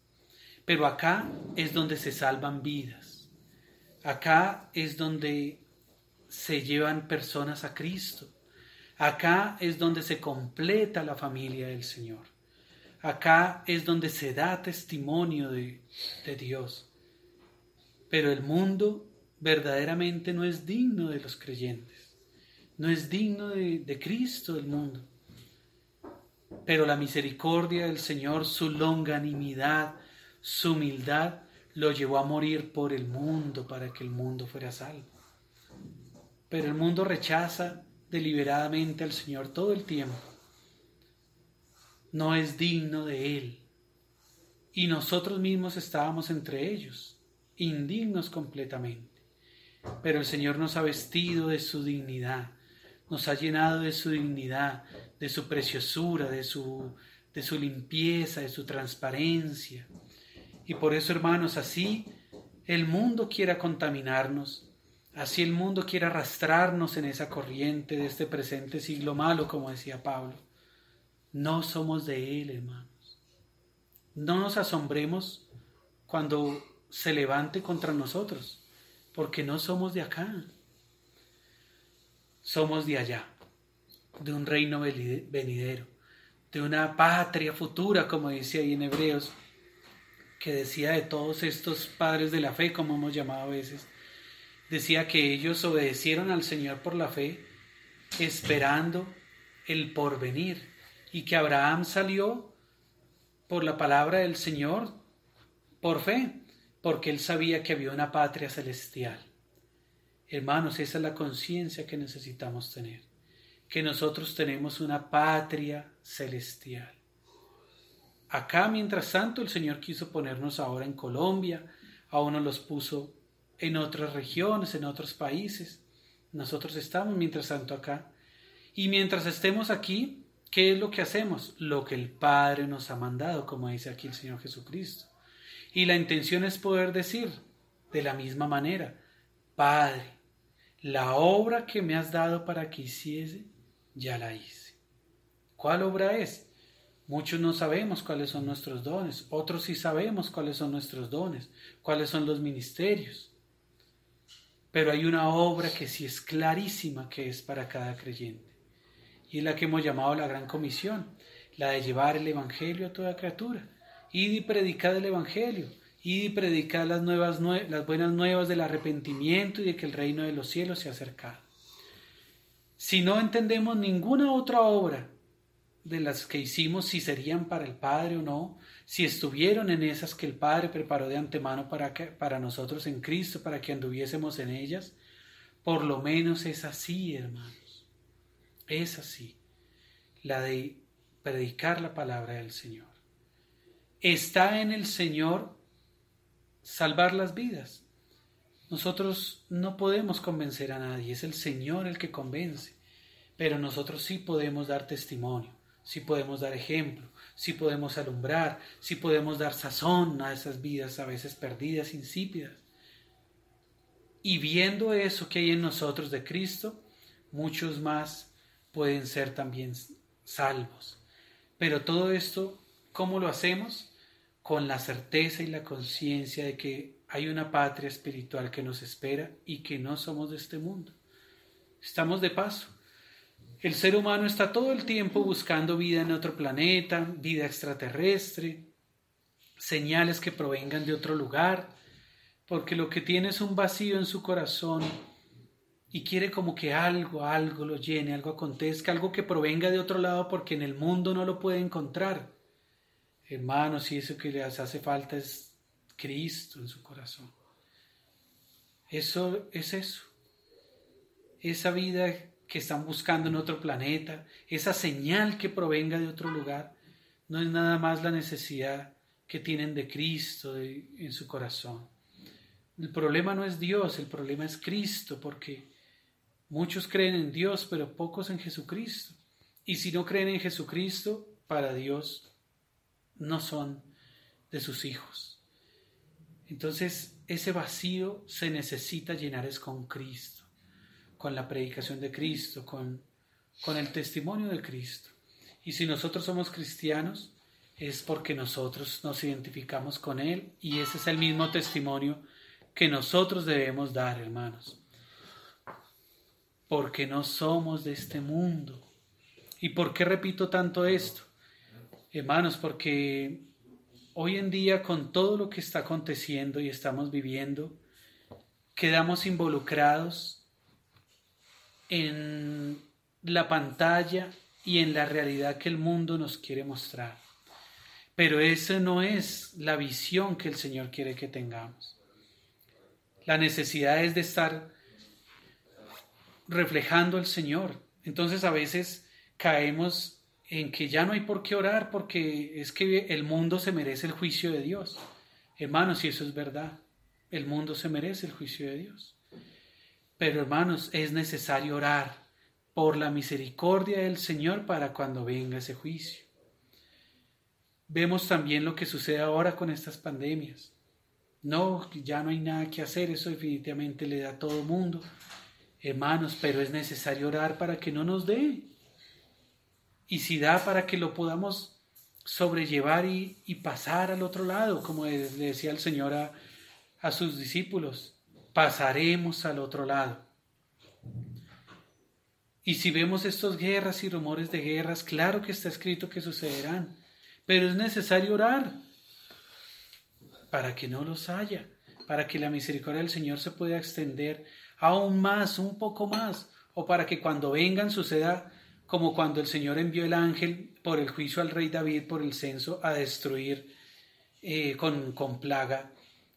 Pero acá es donde se salvan vidas. Acá es donde se llevan personas a Cristo. Acá es donde se completa la familia del Señor. Acá es donde se da testimonio de, Dios. Pero el mundo verdaderamente no es digno de los creyentes. No es digno de, Cristo el mundo. Pero la misericordia del Señor, su longanimidad, su humildad, lo llevó a morir por el mundo para que el mundo fuera salvo. Pero el mundo rechaza deliberadamente al Señor todo el tiempo. No es digno de Él. Y nosotros mismos estábamos entre ellos, indignos completamente. Pero el Señor nos ha vestido de su dignidad, nos ha llenado de su dignidad, de su preciosura, de su, de su limpieza, de su transparencia. Y por eso, hermanos, así el mundo quiera contaminarnos, Así el mundo quiere arrastrarnos en esa corriente de este presente siglo malo, como decía Pablo. No somos de Él, hermanos. No nos asombremos cuando se levante contra nosotros, porque no somos de acá. Somos de allá, de un reino venidero, de una patria futura, como dice ahí en Hebreos, que decía de todos estos padres de la fe, como hemos llamado a veces, decía que ellos obedecieron al Señor por la fe, esperando el porvenir, y que Abraham salió por la palabra del Señor por fe, porque él sabía que había una patria celestial. Hermanos, esa es la conciencia que necesitamos tener, que nosotros tenemos una patria celestial. Acá, mientras tanto, el Señor quiso ponernos ahora en Colombia, a uno los puso en otras regiones, en otros países. Nosotros estamos mientras tanto acá. Y mientras estemos aquí, ¿qué es lo que hacemos? Lo que el Padre nos ha mandado, como dice aquí el Señor Jesucristo. Y la intención es poder decir de la misma manera, Padre, la obra que me has dado para que hiciese, ya la hice. ¿Cuál obra es? Muchos no sabemos cuáles son nuestros dones, otros sí sabemos cuáles son nuestros dones, cuáles son los ministerios. Pero hay una obra que sí es clarísima que es para cada creyente. Y es la que hemos llamado la Gran Comisión, la de llevar el Evangelio a toda criatura. y predicar el Evangelio. y predicar las, nuevas, las buenas nuevas del arrepentimiento y de que el reino de los cielos se ha acercado. Si no entendemos ninguna otra obra de las que hicimos, si serían para el Padre o no, si estuvieron en esas que el Padre preparó de antemano para, que, para nosotros en Cristo, para que anduviésemos en ellas, por lo menos es así, hermanos. Es así, la de predicar la palabra del Señor. Está en el Señor salvar las vidas. Nosotros no podemos convencer a nadie, es el Señor el que convence, pero nosotros sí podemos dar testimonio, sí podemos dar ejemplo, si podemos alumbrar, si podemos dar sazón a esas vidas a veces perdidas, insípidas. Y viendo eso que hay en nosotros de Cristo, muchos más pueden ser también salvos. Pero todo esto, ¿cómo lo hacemos? Con la certeza y la conciencia de que hay una patria espiritual que nos espera y que no somos de este mundo. Estamos de paso. El ser humano está todo el tiempo buscando vida en otro planeta, vida extraterrestre, señales que provengan de otro lugar, porque lo que tiene es un vacío en su corazón y quiere como que algo, algo lo llene, algo acontezca, algo que provenga de otro lado porque en el mundo no lo puede encontrar. Hermanos, y eso que les hace falta es Cristo en su corazón. Eso es eso. Esa vida que están buscando en otro planeta, esa señal que provenga de otro lugar, no es nada más la necesidad que tienen de Cristo en su corazón. El problema no es Dios, el problema es Cristo, porque muchos creen en Dios, pero pocos en Jesucristo. Y si no creen en Jesucristo, para Dios no son de sus hijos. Entonces, ese vacío se necesita llenar es con Cristo, con la predicación de Cristo, con, con el testimonio de Cristo. Y si nosotros somos cristianos, es porque nosotros nos identificamos con Él y ese es el mismo testimonio que nosotros debemos dar, hermanos. Porque no somos de este mundo. ¿Y por qué repito tanto esto? Hermanos, porque hoy en día con todo lo que está aconteciendo y estamos viviendo, quedamos involucrados en la pantalla y en la realidad que el mundo nos quiere mostrar. Pero esa no es la visión que el Señor quiere que tengamos. La necesidad es de estar reflejando al Señor. Entonces a veces caemos en que ya no hay por qué orar porque es que el mundo se merece el juicio de Dios. Hermanos, y eso es verdad, el mundo se merece el juicio de Dios. Pero hermanos, es necesario orar por la misericordia del Señor para cuando venga ese juicio. Vemos también lo que sucede ahora con estas pandemias. No, ya no hay nada que hacer, eso definitivamente le da a todo mundo. Hermanos, pero es necesario orar para que no nos dé. Y si da para que lo podamos sobrellevar y, pasar al otro lado, como le decía el Señor a, a sus discípulos, pasaremos al otro lado. Y si vemos estos guerras y rumores de guerras, claro que está escrito que sucederán. Pero es necesario orar para que no los haya, para que la misericordia del Señor se pueda extender aún más, un poco más, o para que cuando vengan suceda como cuando el Señor envió el ángel por el juicio al rey David por el censo a destruir eh, con, con, plaga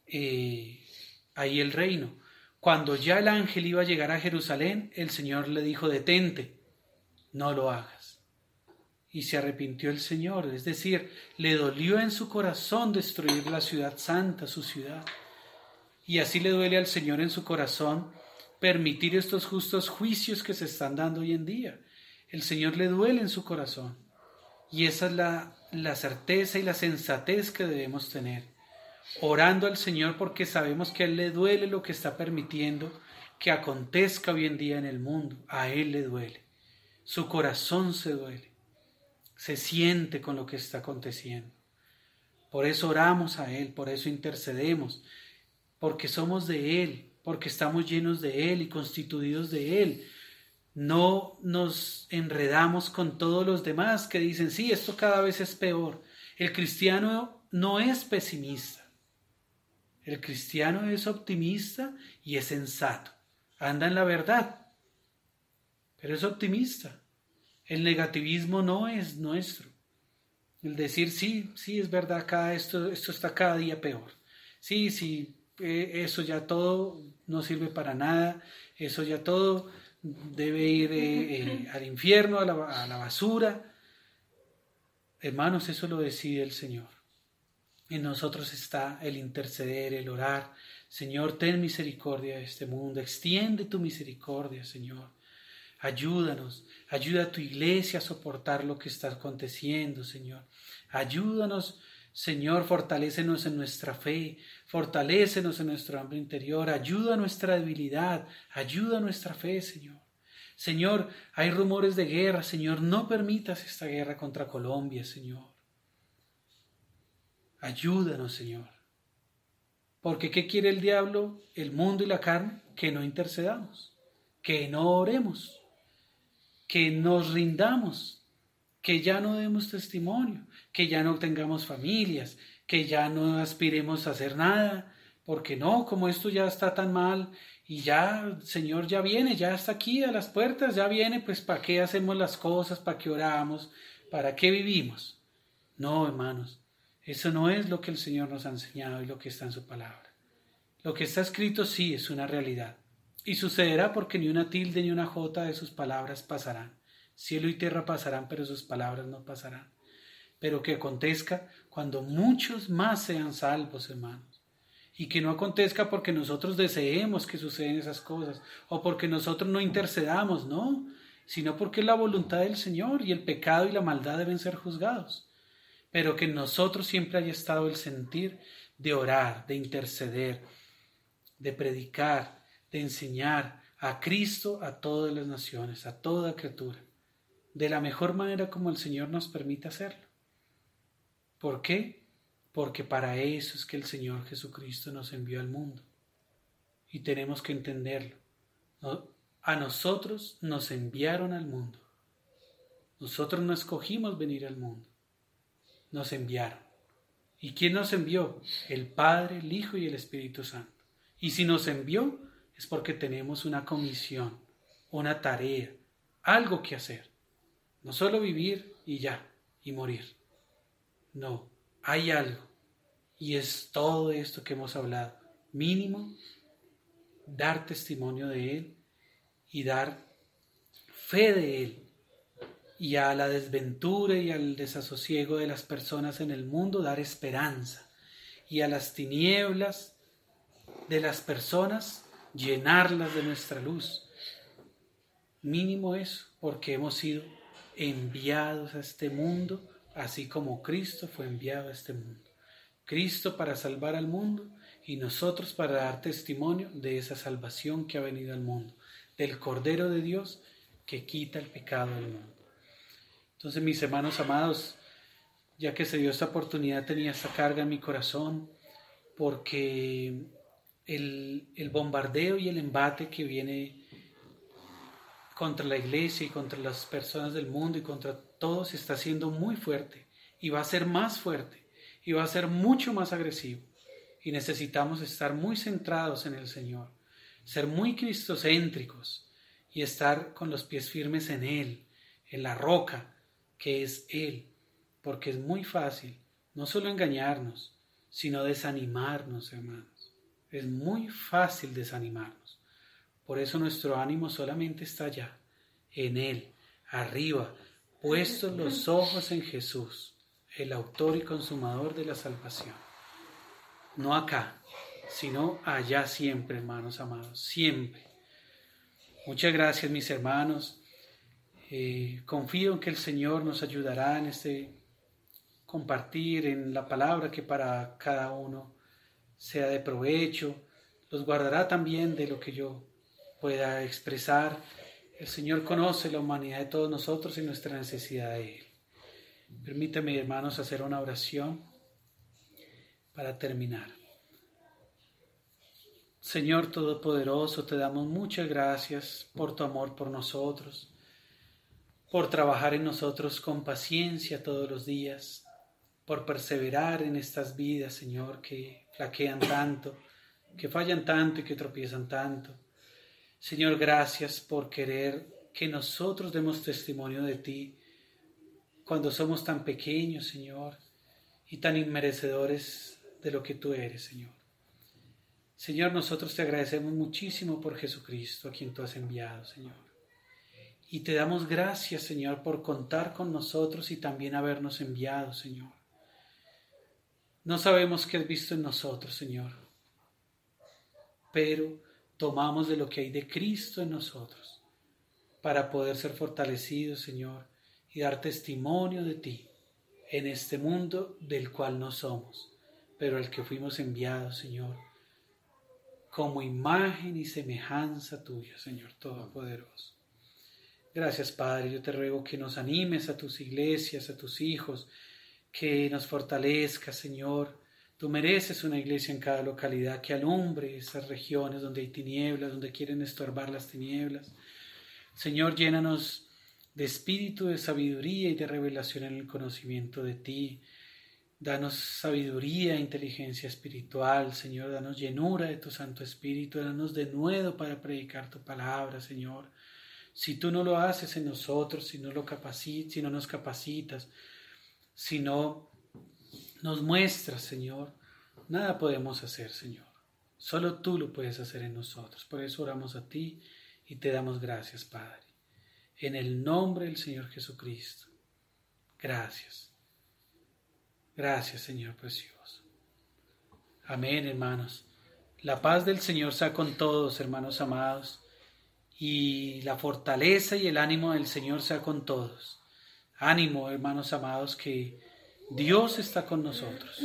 eh, ahí el reino. Cuando ya el ángel iba a llegar a Jerusalén, el Señor le dijo, detente, no lo hagas y se arrepintió el Señor, es decir, le dolió en su corazón destruir la ciudad santa, su ciudad. Y así le duele al Señor en su corazón permitir estos justos juicios que se están dando hoy en día. El Señor le duele en su corazón. Y esa es la, la certeza y la sensatez que debemos tener. Orando al Señor porque sabemos que a Él le duele lo que está permitiendo que acontezca hoy en día en el mundo. A Él le duele. Su corazón se duele se siente con lo que está aconteciendo. Por eso oramos a Él, por eso intercedemos, porque somos de Él, porque estamos llenos de Él y constituidos de Él. No nos enredamos con todos los demás que dicen, sí, esto cada vez es peor. El cristiano no es pesimista. El cristiano es optimista y es sensato. Anda en la verdad, pero es optimista. El negativismo no es nuestro. El decir, sí, sí, es verdad, cada esto, esto está cada día peor. Sí, sí, eso ya todo no sirve para nada, eso ya todo debe ir eh, eh, al infierno, a la, a la basura. Hermanos, eso lo decide el Señor. En nosotros está el interceder, el orar. Señor, ten misericordia de este mundo, extiende tu misericordia, Señor. Ayúdanos, ayuda a tu iglesia a soportar lo que está aconteciendo, Señor. Ayúdanos, Señor, fortalécenos en nuestra fe, fortalécenos en nuestro hambre interior, ayuda a nuestra debilidad, ayuda a nuestra fe, Señor. Señor, hay rumores de guerra, Señor, no permitas esta guerra contra Colombia, Señor. Ayúdanos, Señor. Porque ¿qué quiere el diablo, el mundo y la carne? Que no intercedamos, que no oremos que nos rindamos, que ya no demos testimonio, que ya no tengamos familias, que ya no aspiremos a hacer nada, porque no, como esto ya está tan mal y ya, Señor, ya viene, ya está aquí a las puertas, ya viene, pues ¿para qué hacemos las cosas? ¿Para qué oramos? ¿Para qué vivimos? No, hermanos, Eso no es lo que el Señor nos ha enseñado y lo que está en su palabra. Lo que está escrito sí es una realidad. Y sucederá porque ni una tilde ni una jota de sus palabras pasarán. Cielo y tierra pasarán, pero sus palabras no pasarán. Pero que acontezca cuando muchos más sean salvos, hermanos. Y que no acontezca porque nosotros deseemos que suceden esas cosas o porque nosotros no intercedamos, no, sino porque es la voluntad del Señor y el pecado y la maldad deben ser juzgados. Pero que en nosotros siempre haya estado el sentir de orar, de interceder, de predicar, de enseñar a Cristo a todas las naciones, a toda criatura, de la mejor manera como el Señor nos permite hacerlo. ¿Por qué? Porque para eso es que el Señor Jesucristo nos envió al mundo. Y tenemos que entenderlo. A nosotros nos enviaron al mundo. Nosotros no escogimos venir al mundo. Nos enviaron. ¿Y quién nos envió? El Padre, el Hijo y el Espíritu Santo. Y si nos envió, es porque tenemos una comisión, una tarea, algo que hacer. No solo vivir y ya, y morir. No, hay algo. Y es todo esto que hemos hablado. Mínimo, dar testimonio de Él y dar fe de Él. Y a la desventura y al desasosiego de las personas en el mundo dar esperanza. Y a las tinieblas de las personas, llenarlas de nuestra luz. Mínimo eso, porque hemos sido enviados a este mundo, así como Cristo fue enviado a este mundo. Cristo para salvar al mundo y nosotros para dar testimonio de esa salvación que ha venido al mundo, del Cordero de Dios que quita el pecado del mundo. Entonces, mis hermanos amados, ya que se dio esta oportunidad, tenía esta carga en mi corazón, porque el, bombardeo y el embate que viene contra la iglesia y contra las personas del mundo y contra todos está siendo muy fuerte y va a ser más fuerte y va a ser mucho más agresivo. Y necesitamos estar muy centrados en el Señor, ser muy cristocéntricos y estar con los pies firmes en Él, en la roca que es Él, porque es muy fácil no solo engañarnos, sino desanimarnos, hermanos. Es muy fácil desanimarnos. Por eso nuestro ánimo solamente está allá, en Él, arriba, puestos los ojos en Jesús, el autor y consumador de la salvación. No acá, sino allá siempre, hermanos amados, siempre. Muchas gracias, mis hermanos. Eh, confío en que el Señor nos ayudará en este compartir, en la palabra que para cada uno sea de provecho, los guardará también de lo que yo pueda expresar. El Señor conoce la humanidad de todos nosotros y nuestra necesidad de Él. Permítame, hermanos, hacer una oración para terminar. Señor Todopoderoso, te damos muchas gracias por tu amor por nosotros, por trabajar en nosotros con paciencia todos los días, por perseverar en estas vidas, Señor, que flaquean tanto, que fallan tanto y que tropiezan tanto. Señor, gracias por querer que nosotros demos testimonio de ti cuando somos tan pequeños, Señor, y tan inmerecedores de lo que tú eres, Señor. Señor, nosotros te agradecemos muchísimo por Jesucristo, a quien tú has enviado, Señor. Y te damos gracias, Señor, por contar con nosotros y también habernos enviado, Señor. No sabemos qué has visto en nosotros, Señor, pero tomamos de lo que hay de Cristo en nosotros para poder ser fortalecidos, Señor, y dar testimonio de ti en este mundo del cual no somos, pero al que fuimos enviados, Señor, como imagen y semejanza tuya, Señor Todopoderoso. Gracias, Padre. Yo te ruego que nos animes a tus iglesias, a tus hijos, que nos fortalezca, Señor. Tú mereces una iglesia en cada localidad que alumbre esas regiones donde hay tinieblas, donde quieren estorbar las tinieblas. Señor, llénanos de espíritu, de sabiduría y de revelación en el conocimiento de ti. Danos sabiduría e inteligencia espiritual, Señor. Danos llenura de tu Santo Espíritu. Danos de nuevo para predicar tu palabra, Señor. Si tú no lo haces en nosotros, si no, lo si no nos capacitas, si no nos muestras, Señor, nada podemos hacer, Señor. Solo tú lo puedes hacer en nosotros. Por eso oramos a ti y te damos gracias, Padre. En el nombre del Señor Jesucristo. Gracias. Gracias, Señor precioso. Amén, hermanos. La paz del Señor sea con todos, hermanos amados. Y la fortaleza y el ánimo del Señor sea con todos. Ánimo, hermanos amados, que Dios está con nosotros.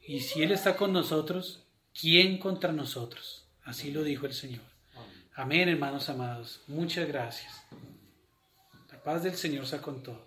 Y si Él está con nosotros, ¿quién contra nosotros? Así lo dijo el Señor. Amén, hermanos amados. Muchas gracias. La paz del Señor sea con todos.